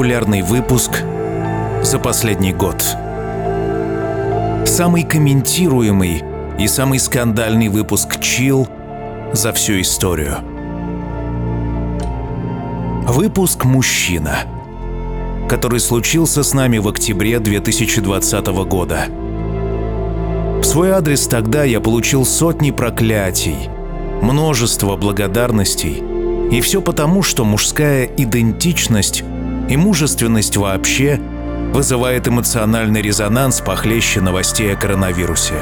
Популярный выпуск за последний год. Самый комментируемый и самый скандальный выпуск Chill за всю историю. Выпуск «Мужчина», который случился с нами в октябре 2020 года. В свой адрес тогда я получил сотни проклятий – множество благодарностей. И все потому, что мужская идентичность и мужественность вообще вызывает эмоциональный резонанс похлеще новостей о коронавирусе.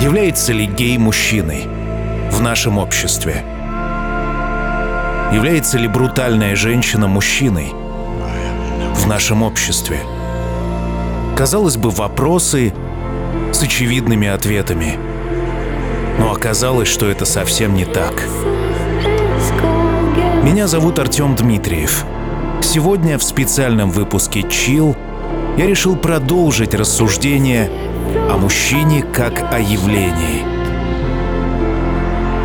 Является ли гей мужчиной в нашем обществе? Является ли брутальная женщина мужчиной в нашем обществе? Казалось бы, вопросы с очевидными ответами – но оказалось, что это совсем не так. Меня зовут Артем Дмитриев. Сегодня в специальном выпуске «Чил» я решил продолжить рассуждение о мужчине как о явлении.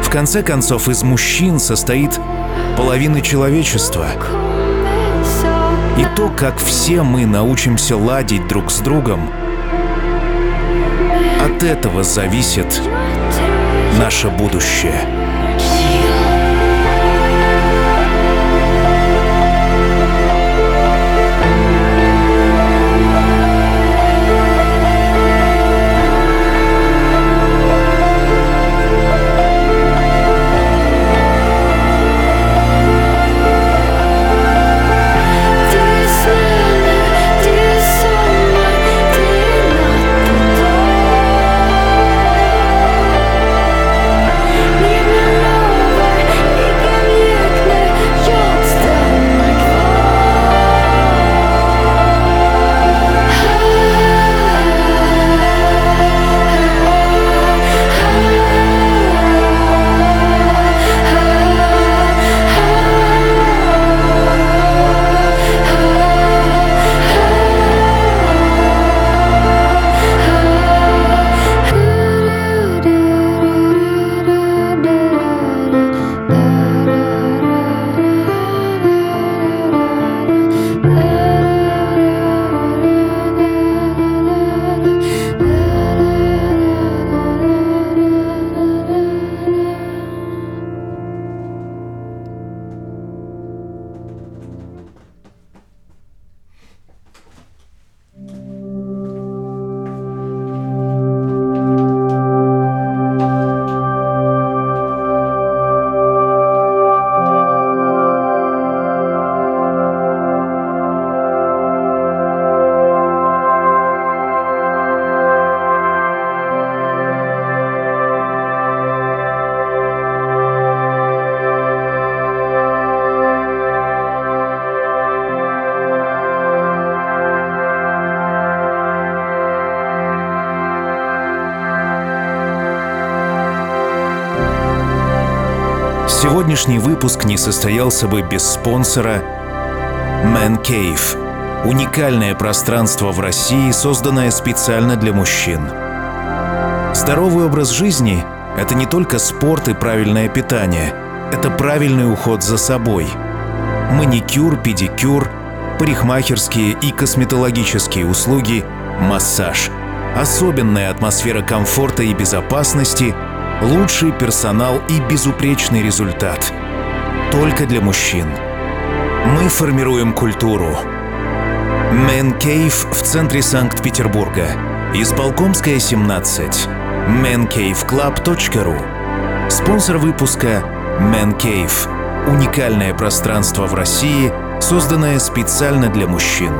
В конце концов, из мужчин состоит половина человечества. И то, как все мы научимся ладить друг с другом, от этого зависит наше будущее. Выпуск не состоялся бы без спонсора Man Cave – уникальное пространство в России, созданное специально для мужчин – Здоровый образ жизни – это не только спорт и правильное питание, это правильный уход за собой. Маникюр, педикюр, парикмахерские и косметологические услуги, массаж, особенная атмосфера комфорта и безопасности, лучший персонал и безупречный результат. Только для мужчин. Мы формируем культуру. Man Cave в центре Санкт-Петербурга. Исполкомская, 17. mancaveclub.ru Спонсор выпуска Man Cave. Уникальное пространство в России, созданное специально для мужчин.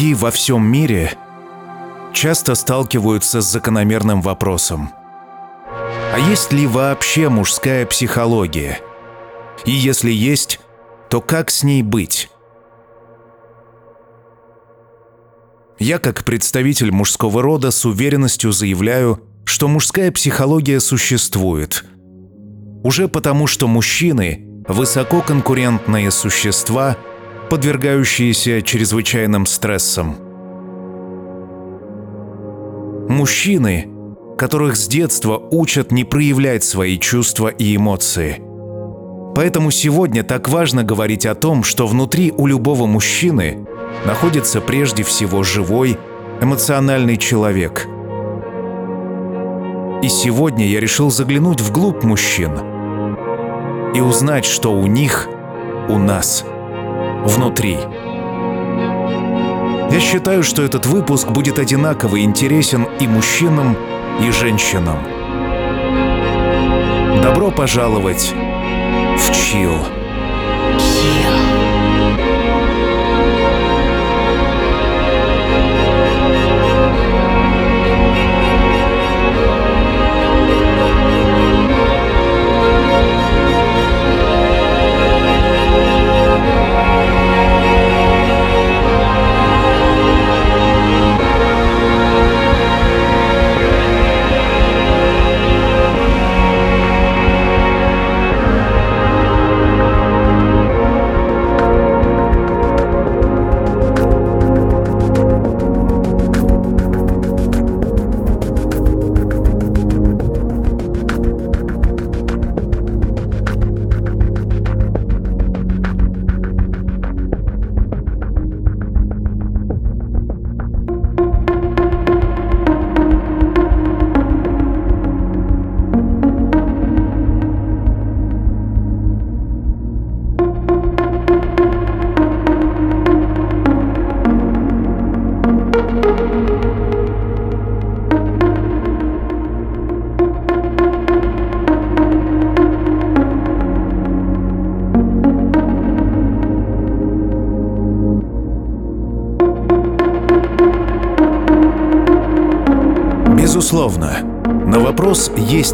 Психологи во всем мире часто сталкиваются с закономерным вопросом. А есть ли вообще мужская психология? И если есть, то как с ней быть? Я, как представитель мужского рода, с уверенностью заявляю, что мужская психология существует. Уже потому, что мужчины – высококонкурентные существа – подвергающиеся чрезвычайным стрессам. Мужчины, которых с детства учат не проявлять свои чувства и эмоции. Поэтому сегодня так важно говорить о том, что внутри у любого мужчины находится прежде всего живой, эмоциональный человек. И сегодня я решил заглянуть вглубь мужчин и узнать, что у них, у нас – внутри. Я считаю, что этот выпуск будет одинаково интересен и мужчинам, и женщинам. Добро пожаловать в Чил.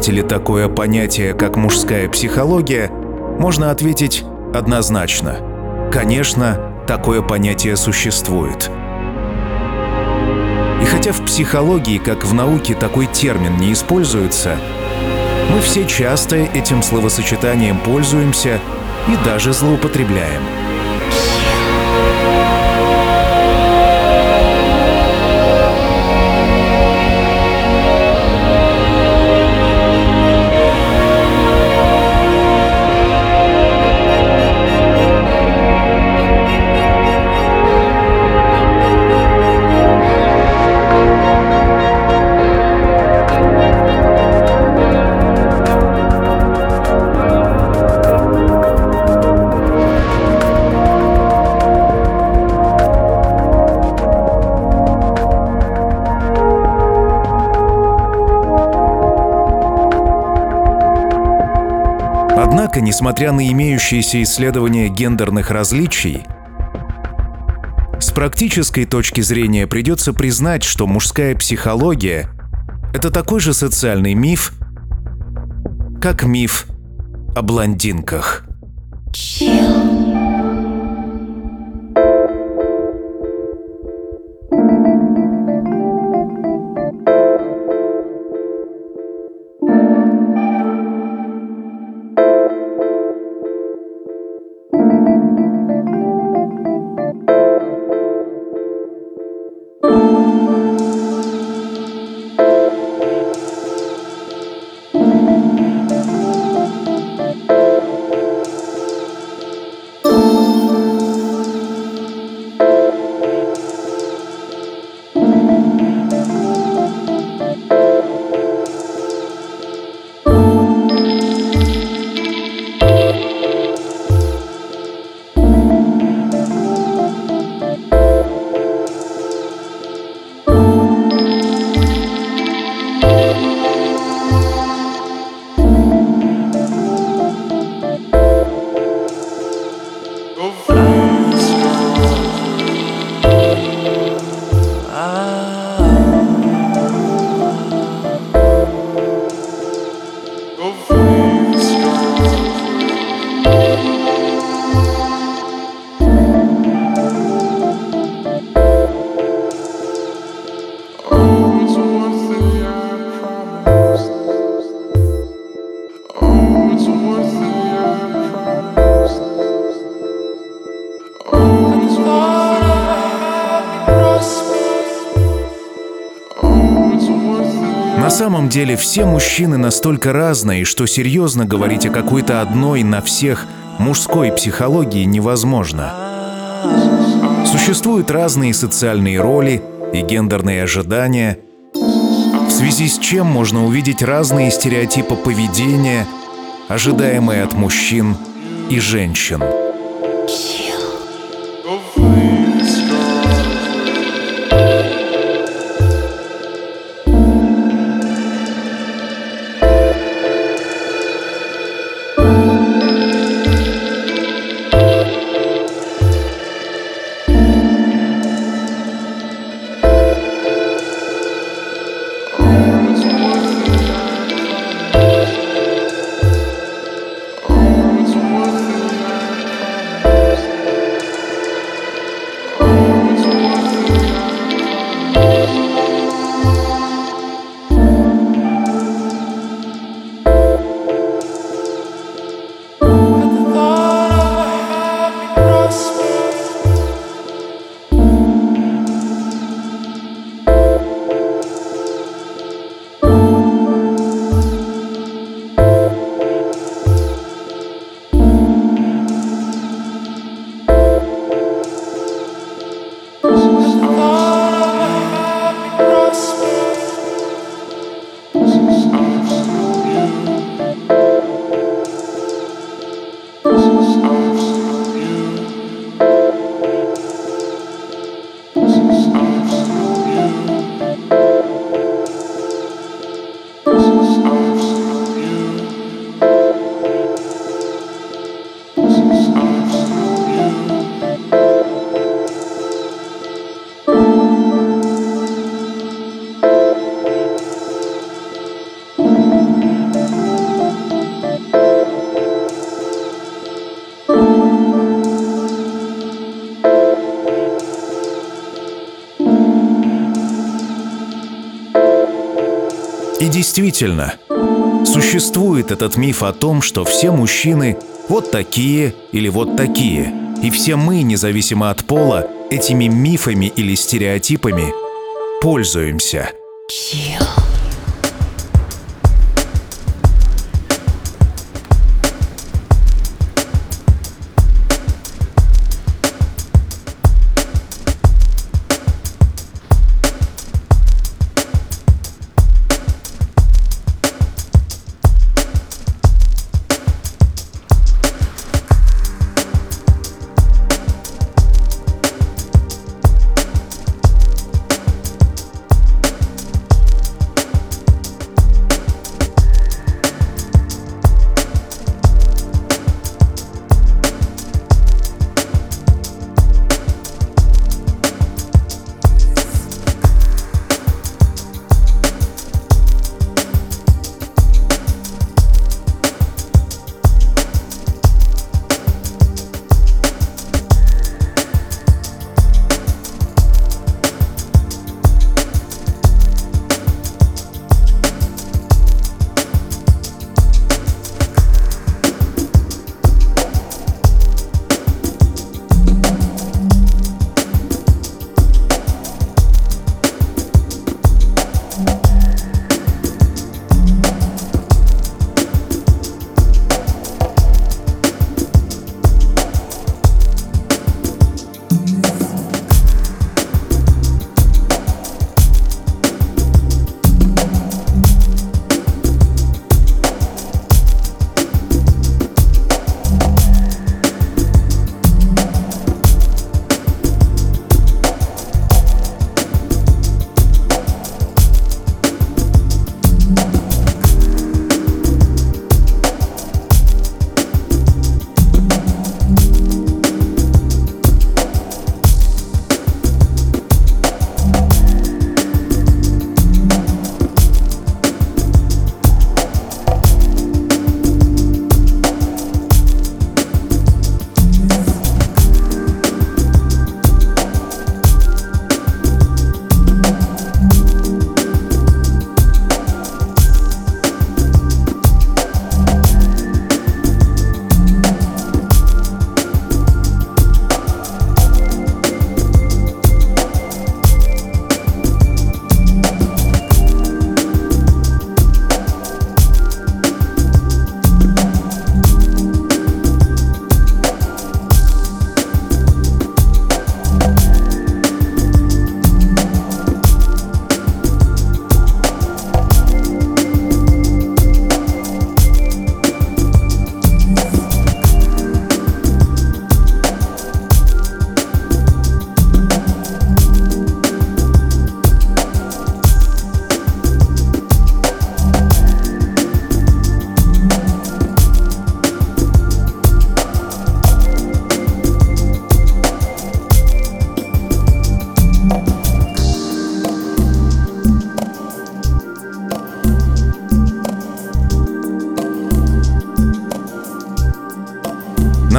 Есть такое понятие, как мужская психология, можно ответить однозначно. Конечно, такое понятие существует. И хотя в психологии, как в науке, такой термин не используется, мы все часто этим словосочетанием пользуемся и даже злоупотребляем – несмотря на имеющиеся исследования гендерных различий, с практической точки зрения придется признать, что мужская психология — это такой же социальный миф, как миф о блондинках. Деле все мужчины настолько разные, что серьезно говорить о какой-то одной на всех мужской психологии невозможно. Существуют разные социальные роли и гендерные ожидания, в связи с чем можно увидеть разные стереотипы поведения, ожидаемые от мужчин и женщин. Действительно, существует этот миф о том, что все мужчины вот такие или вот такие, и все мы, независимо от пола, этими мифами или стереотипами пользуемся.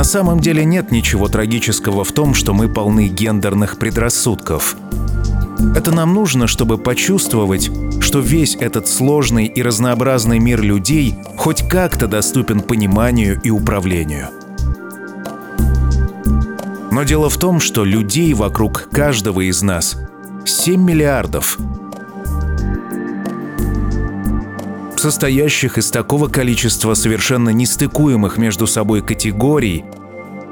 Самом деле нет ничего трагического в том, что мы полны гендерных предрассудков. Это нам нужно, чтобы почувствовать, что весь этот сложный и разнообразный мир людей хоть как-то доступен пониманию и управлению. Но дело в том, что людей вокруг каждого из нас 7 миллиардов, состоящих из такого количества совершенно нестыкуемых между собой категорий,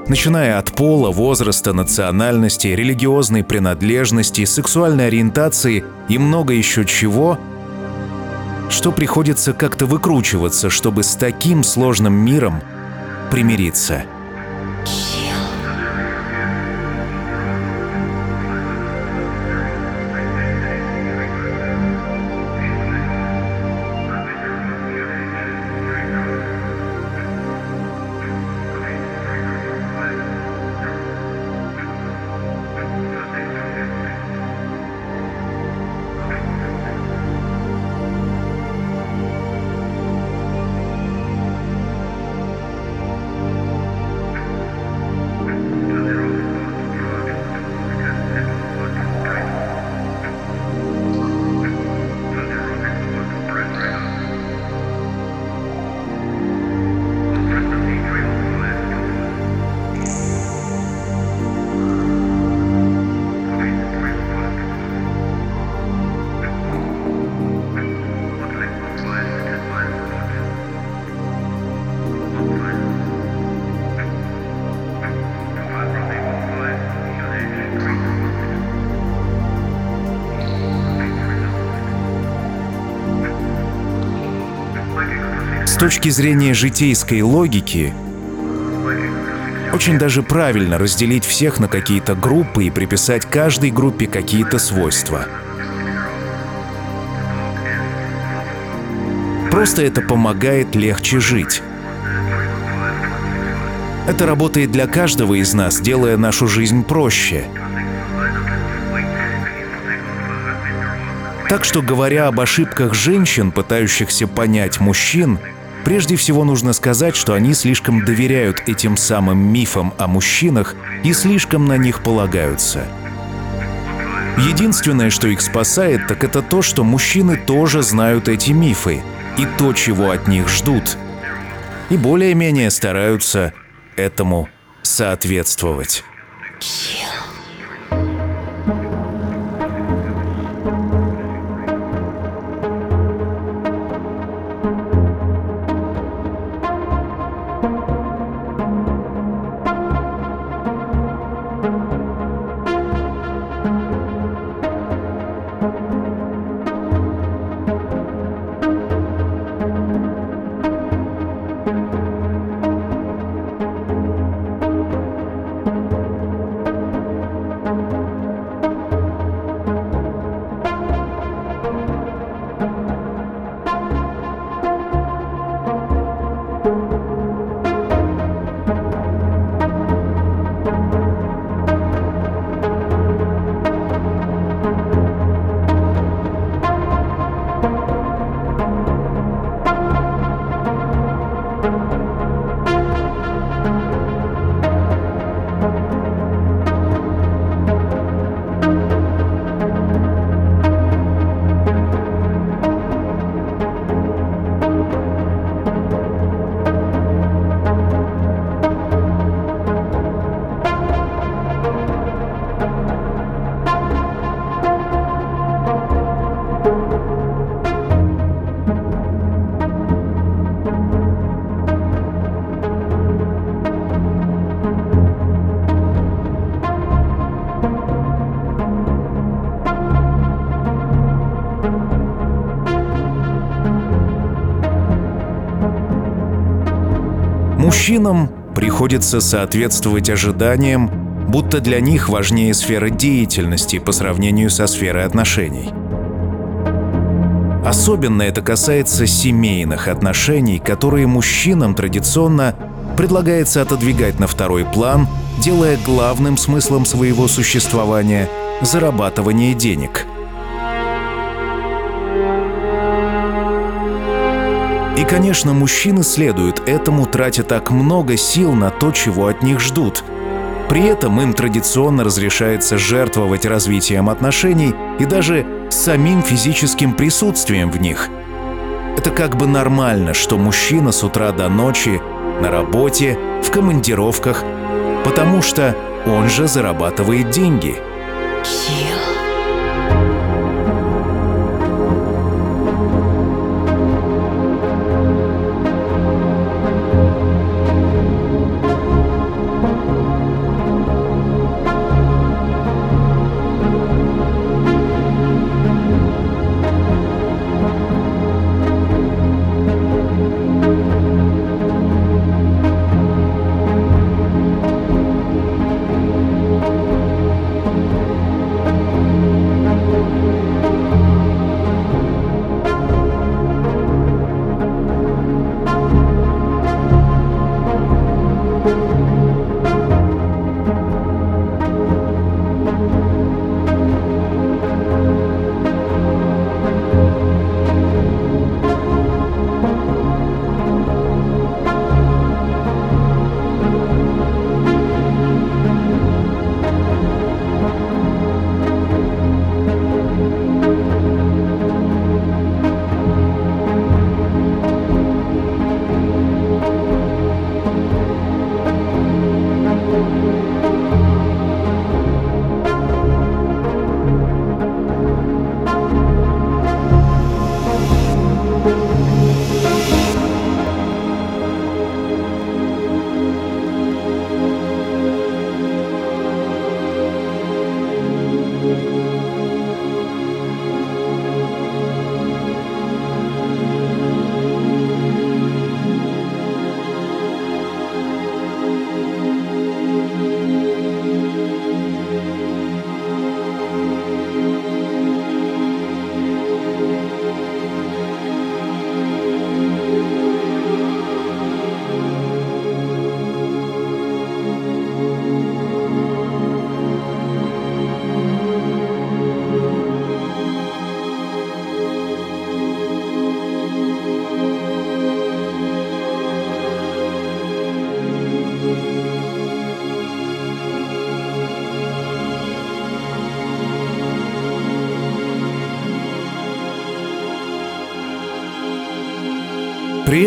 начиная от пола, возраста, национальности, религиозной принадлежности, сексуальной ориентации и много еще чего, что приходится как-то выкручиваться, чтобы с таким сложным миром примириться. Точки зрения житейской логики, очень даже правильно разделить всех на какие-то группы и приписать каждой группе какие-то свойства. Просто это помогает легче жить. Это работает для каждого из нас, делая нашу жизнь проще. Так что, говоря об ошибках женщин, пытающихся понять мужчин, прежде всего нужно сказать, что они слишком доверяют этим самым мифам о мужчинах и слишком на них полагаются. Единственное, что их спасает, так это то, что мужчины тоже знают эти мифы и то, чего от них ждут, и более-менее стараются этому соответствовать. Мужчинам приходится соответствовать ожиданиям, будто для них важнее сфера деятельности по сравнению со сферой отношений. Особенно это касается семейных отношений, которые мужчинам традиционно предлагается отодвигать на второй план, делая главным смыслом своего существования зарабатывание денег – И, конечно, мужчины следуют этому, тратя так много сил на то, чего от них ждут. При этом им традиционно разрешается жертвовать развитием отношений и даже самим физическим присутствием в них. Это как бы нормально, что мужчина с утра до ночи на работе, в командировках, потому что он же зарабатывает деньги. Yeah.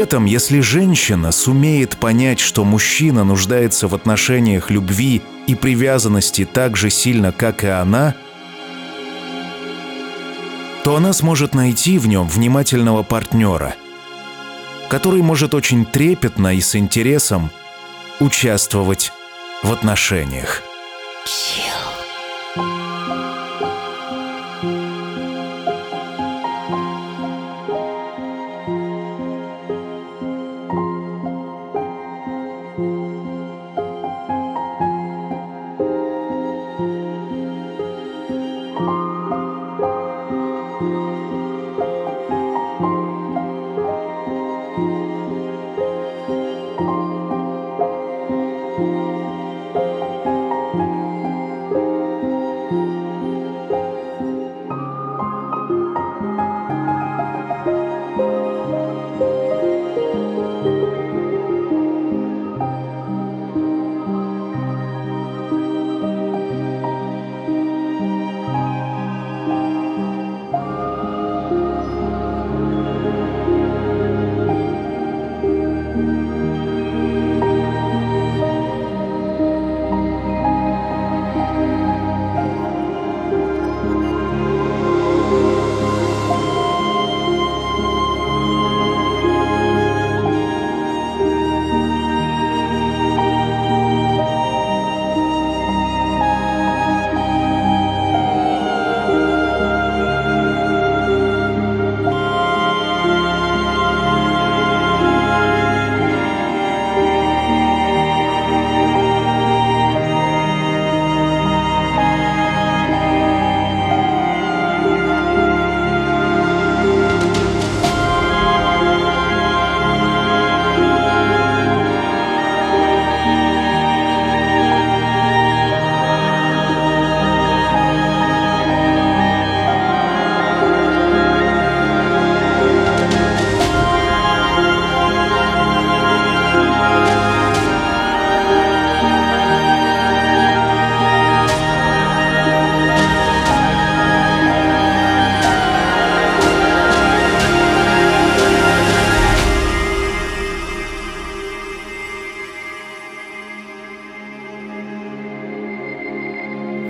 Этом, если женщина сумеет понять, что мужчина нуждается в отношениях любви и привязанности так же сильно, как и она, то она сможет найти в нем внимательного партнера, который может очень трепетно и с интересом участвовать в отношениях.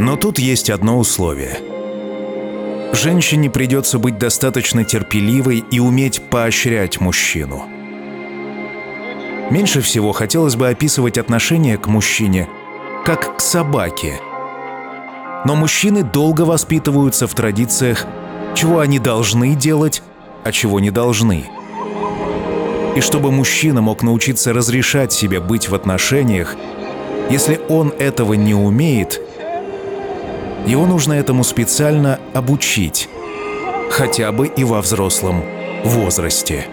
Но тут есть одно условие. Женщине придется быть достаточно терпеливой и уметь поощрять мужчину. Меньше всего хотелось бы описывать отношение к мужчине как к собаке. Но мужчины долго воспитываются в традициях, чего они должны делать, а чего не должны. И чтобы мужчина мог научиться разрешать себе быть в отношениях, если он этого не умеет – его нужно этому специально обучить, хотя бы и во взрослом возрасте.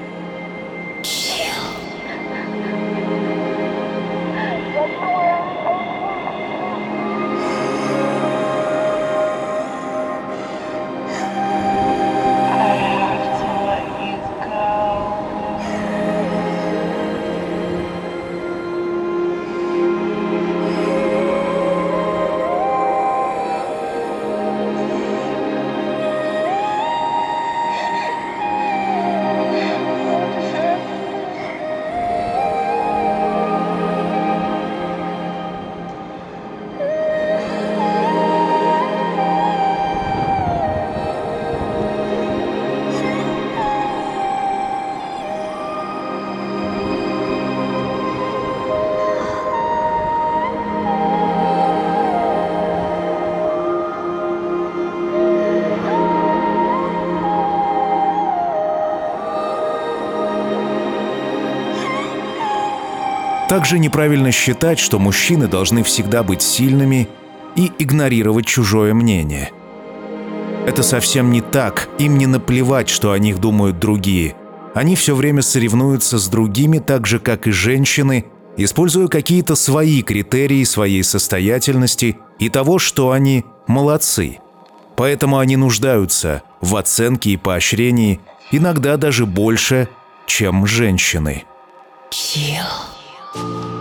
Также неправильно считать, что мужчины должны всегда быть сильными и игнорировать чужое мнение. Это совсем не так, им не наплевать, что о них думают другие. Они все время соревнуются с другими так же, как и женщины, используя какие-то свои критерии своей состоятельности и того, что они молодцы. Поэтому они нуждаются в оценке и поощрении, иногда даже больше, чем женщины. Kill. Этом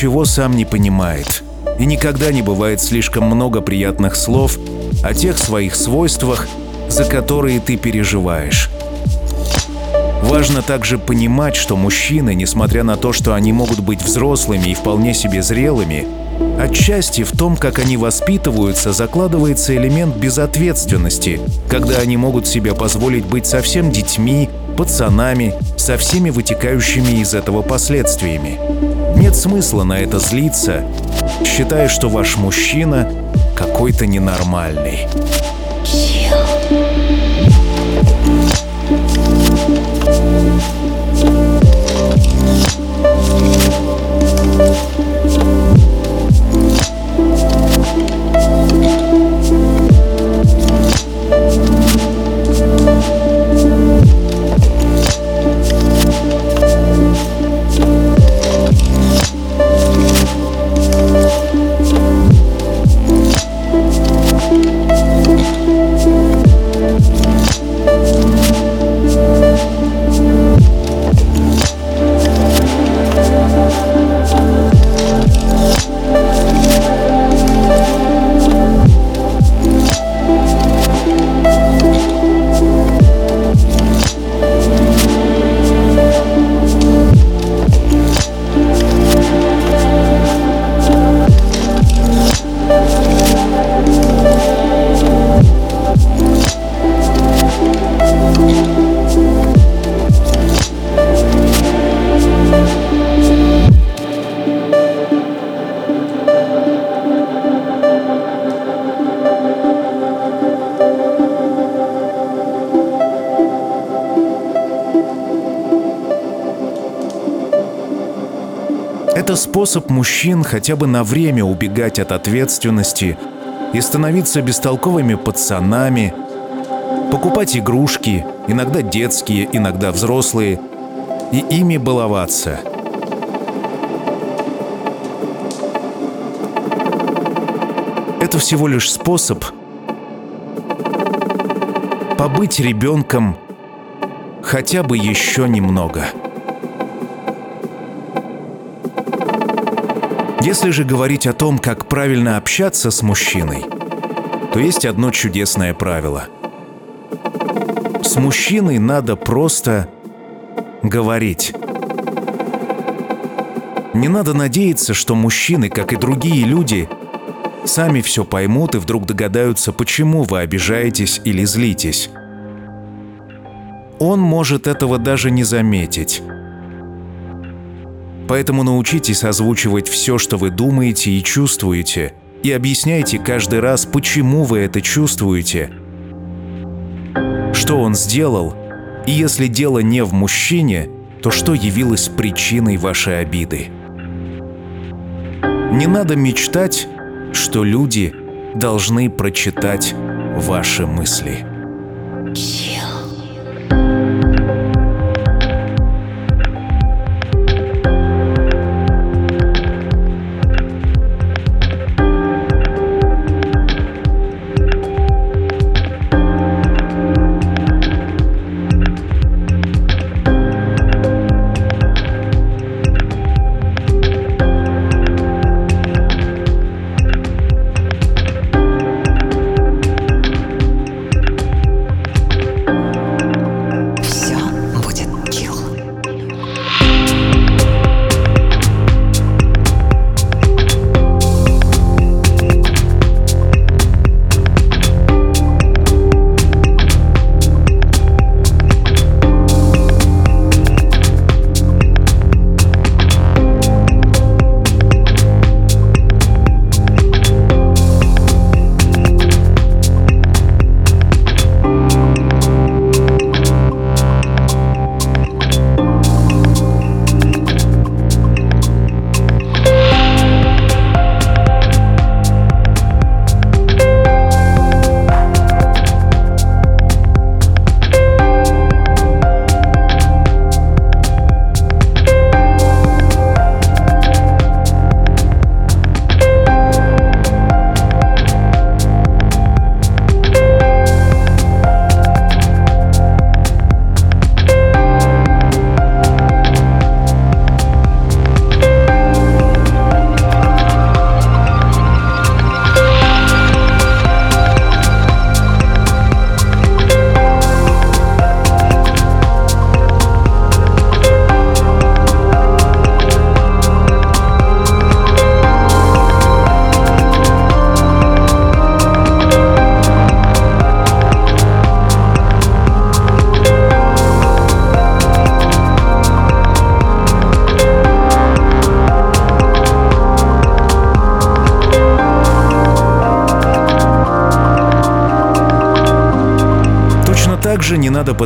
ничего сам не понимает. И никогда не бывает слишком много приятных слов о тех своих свойствах, за которые ты переживаешь. Важно также понимать, что мужчины, несмотря на то, что они могут быть взрослыми и вполне себе зрелыми, отчасти в том, как они воспитываются, закладывается элемент безответственности, когда они могут себе позволить быть совсем детьми, пацанами, со всеми вытекающими из этого последствиями. Нет смысла на это злиться, считая, что ваш мужчина какой-то ненормальный. Способ мужчин хотя бы на время убегать от ответственности и становиться бестолковыми пацанами, покупать игрушки, иногда детские, иногда взрослые, и ими баловаться. Это всего лишь способ побыть ребенком хотя бы еще немного. Если же говорить о том, как правильно общаться с мужчиной, то есть одно чудесное правило. С мужчиной надо просто говорить. Не надо надеяться, что мужчины, как и другие люди, сами все поймут и вдруг догадаются, почему вы обижаетесь или злитесь. Он может этого даже не заметить. Поэтому научитесь озвучивать все, что вы думаете и чувствуете, и объясняйте каждый раз, почему вы это чувствуете, что он сделал, и если дело не в мужчине, то что явилось причиной вашей обиды. Не надо мечтать, что люди должны прочитать ваши мысли.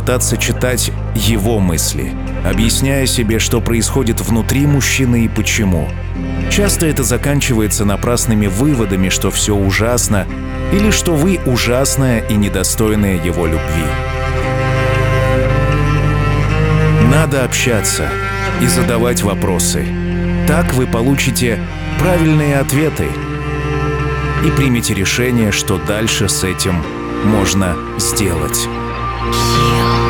Также не надо пытаться читать его мысли, объясняя себе, что происходит внутри мужчины и почему. Часто это заканчивается напрасными выводами, что все ужасно, или что вы ужасная и недостойная его любви. Надо общаться и задавать вопросы. Так вы получите правильные ответы и примите решение, что дальше с этим можно сделать. 行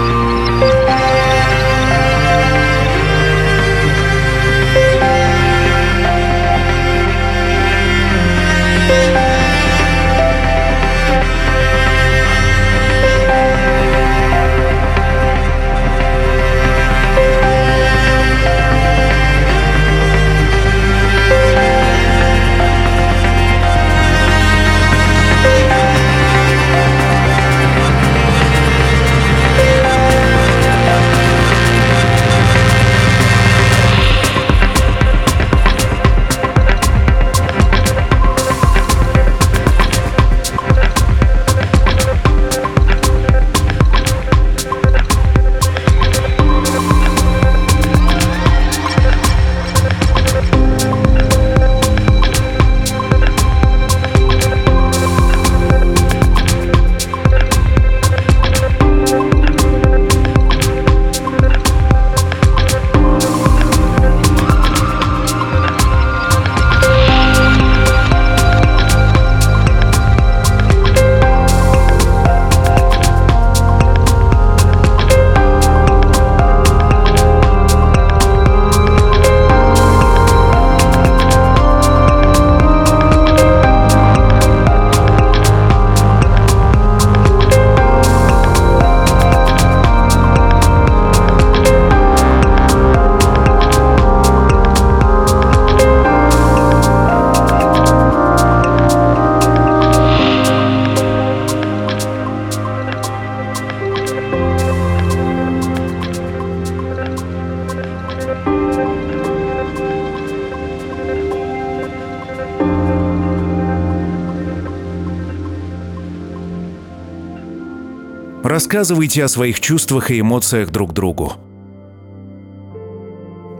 Рассказывайте о своих чувствах и эмоциях друг другу.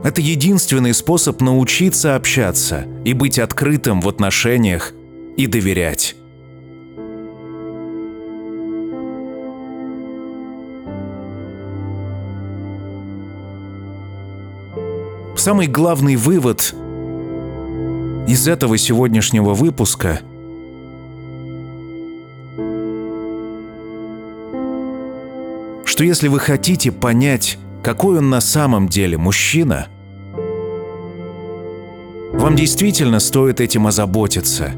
Это единственный способ научиться общаться и быть открытым в отношениях и доверять. Самый главный вывод из этого сегодняшнего выпуска – что если вы хотите понять, какой он на самом деле мужчина, вам действительно стоит этим озаботиться.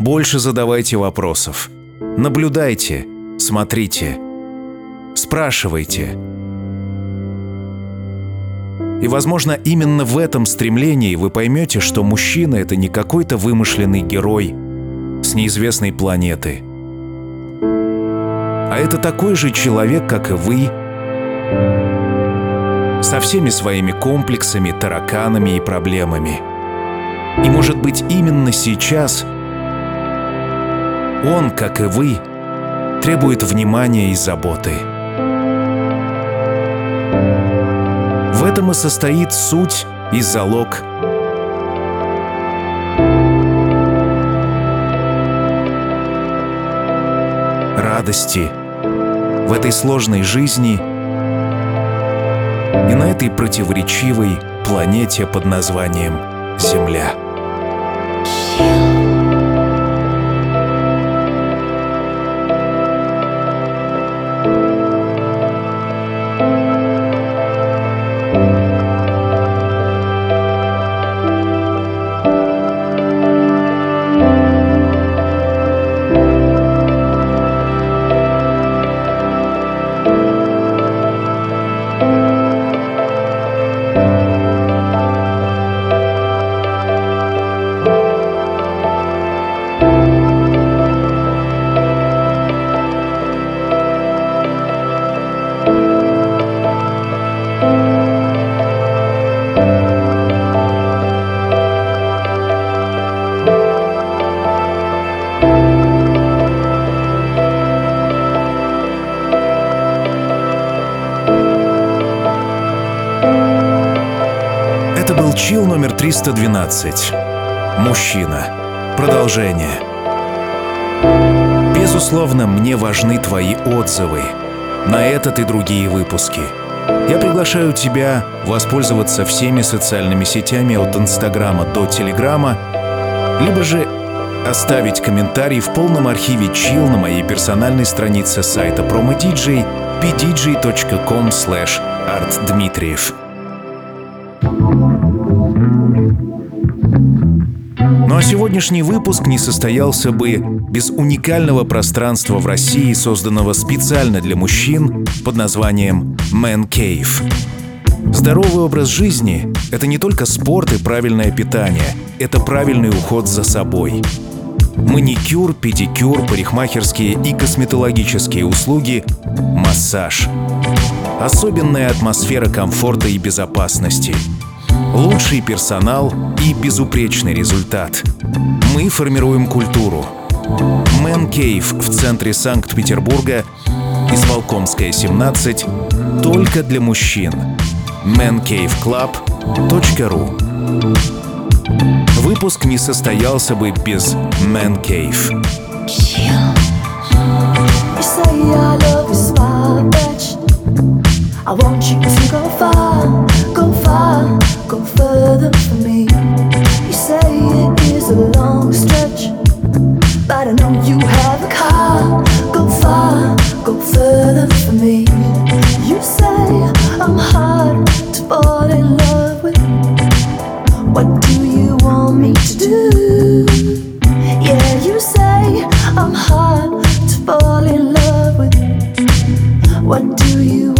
Больше задавайте вопросов. Наблюдайте, смотрите, спрашивайте. И, возможно, именно в этом стремлении вы поймете, что мужчина — это не какой-то вымышленный герой с неизвестной планеты — а это такой же человек, как и вы, со всеми своими комплексами, тараканами и проблемами. И может быть именно сейчас он, как и вы, требует внимания и заботы. В этом и состоит суть и залог радости в этой сложной жизни и на этой противоречивой планете под названием Земля. был 312. Мужчина. Продолжение. Безусловно, мне важны твои отзывы на этот и другие выпуски. Я приглашаю тебя воспользоваться всеми социальными сетями от Инстаграма до Телеграма, либо же оставить комментарий в полном архиве чил на моей персональной странице сайта promodj pdj.com slash artdmitriev. Сегодняшний выпуск не состоялся бы без уникального пространства в России, созданного специально для мужчин под названием Man Cave. Здоровый образ жизни — это не только спорт и правильное питание, это правильный уход за собой. Маникюр, педикюр, парикмахерские и косметологические услуги, массаж. Особенная атмосфера комфорта и безопасности. Лучший персонал и безупречный результат. Мы формируем культуру. Man Cave в центре Санкт-Петербурга, Волкомская 17, только для мужчин. mancaveclub.ru Выпуск не состоялся бы без Man Cave. I want you to go far, go far, go further for me. You say it is a long stretch, but I know you have a car. Go far, go further for me. You say I'm hard to fall in love with. What do you want me to do? Yeah, you say I'm hard to fall in love with. What do you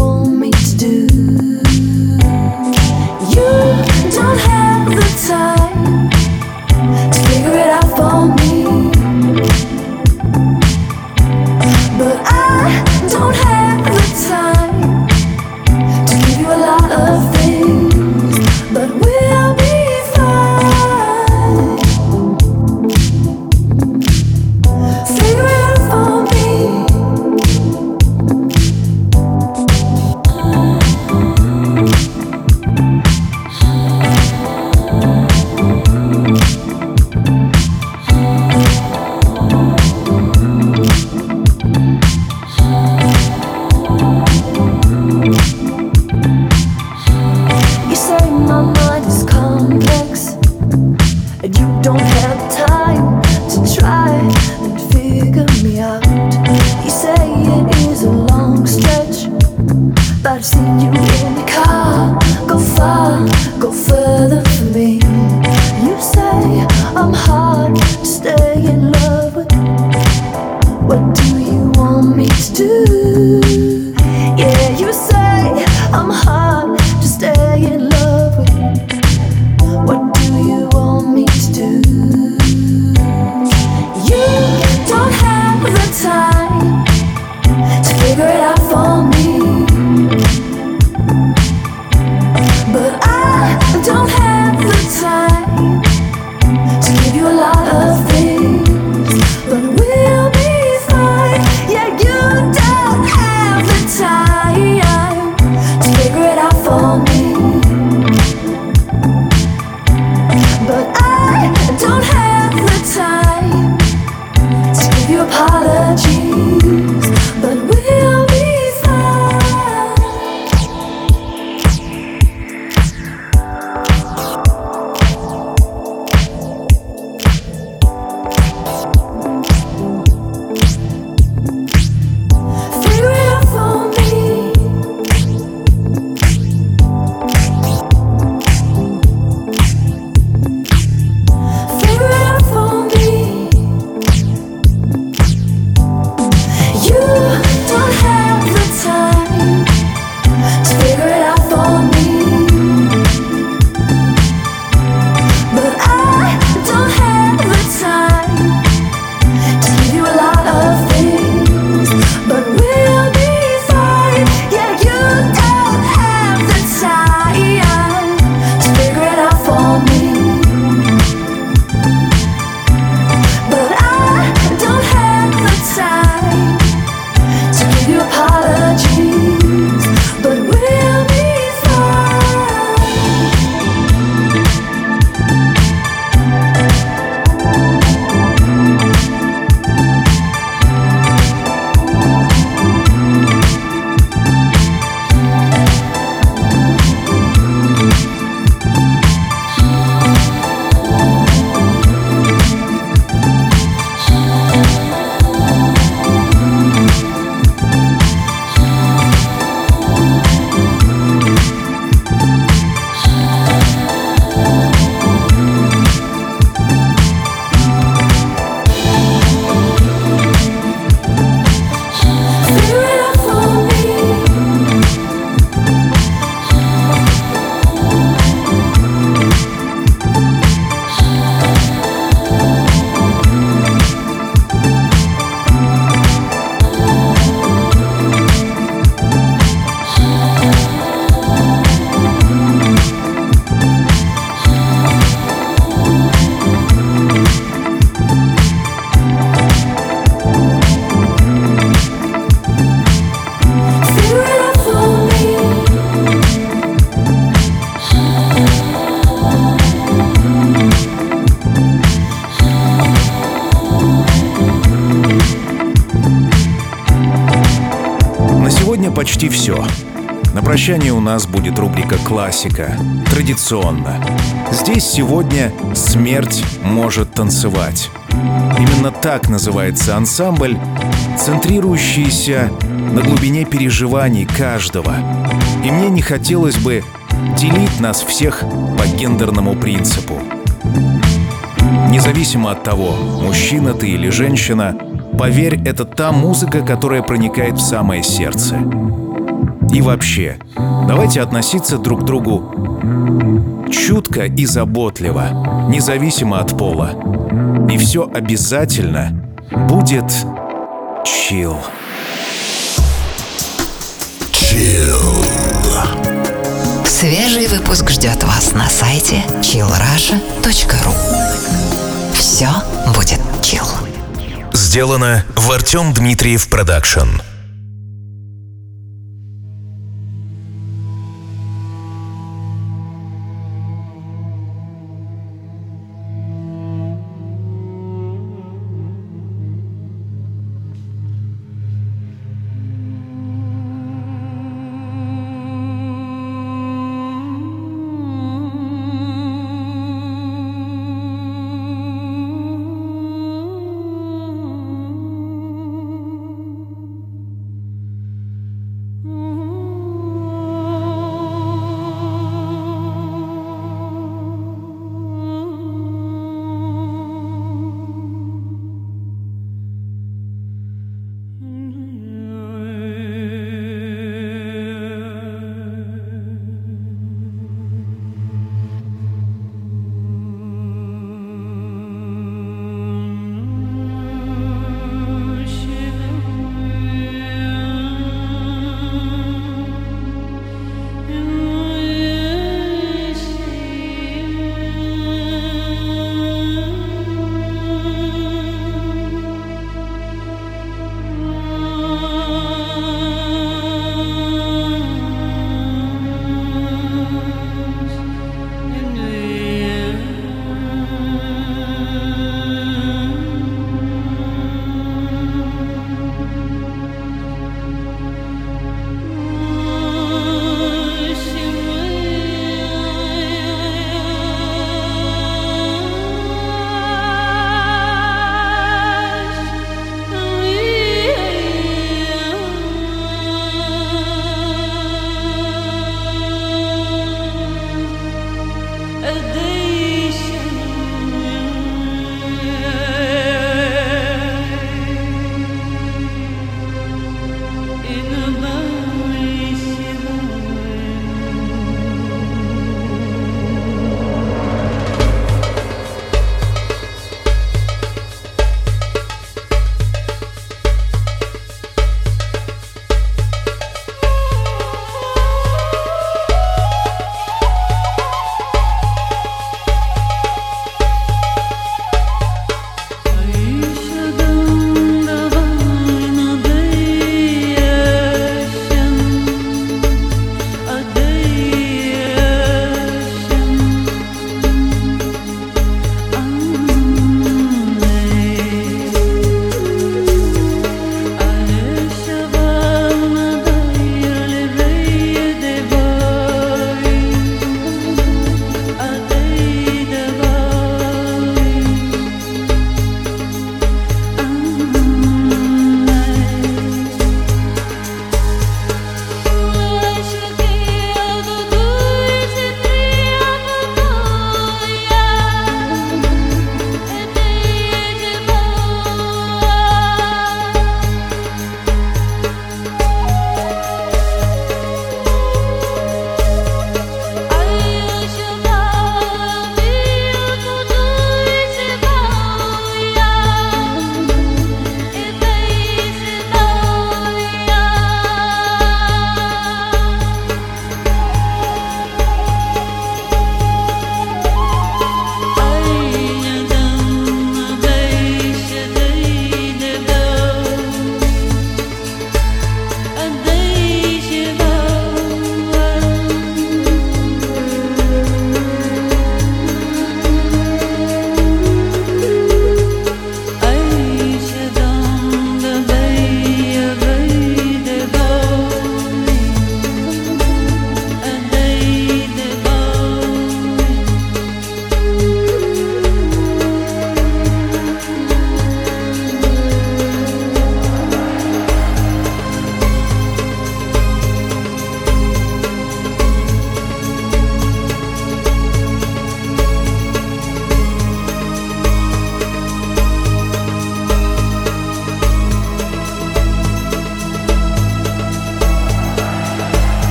все. На прощание у нас будет рубрика «Классика». Традиционно. Здесь сегодня «Смерть может танцевать». Именно так называется ансамбль, центрирующийся на глубине переживаний каждого. И мне не хотелось бы делить нас всех по гендерному принципу. Независимо от того, мужчина ты или женщина, поверь, это та музыка, которая проникает в самое сердце. И вообще, давайте относиться друг к другу чутко и заботливо, независимо от пола. И все обязательно будет чил. Chill. Свежий выпуск ждет вас на сайте chillrasha.ru Все будет chill. Сделано в Артем Дмитриев Production.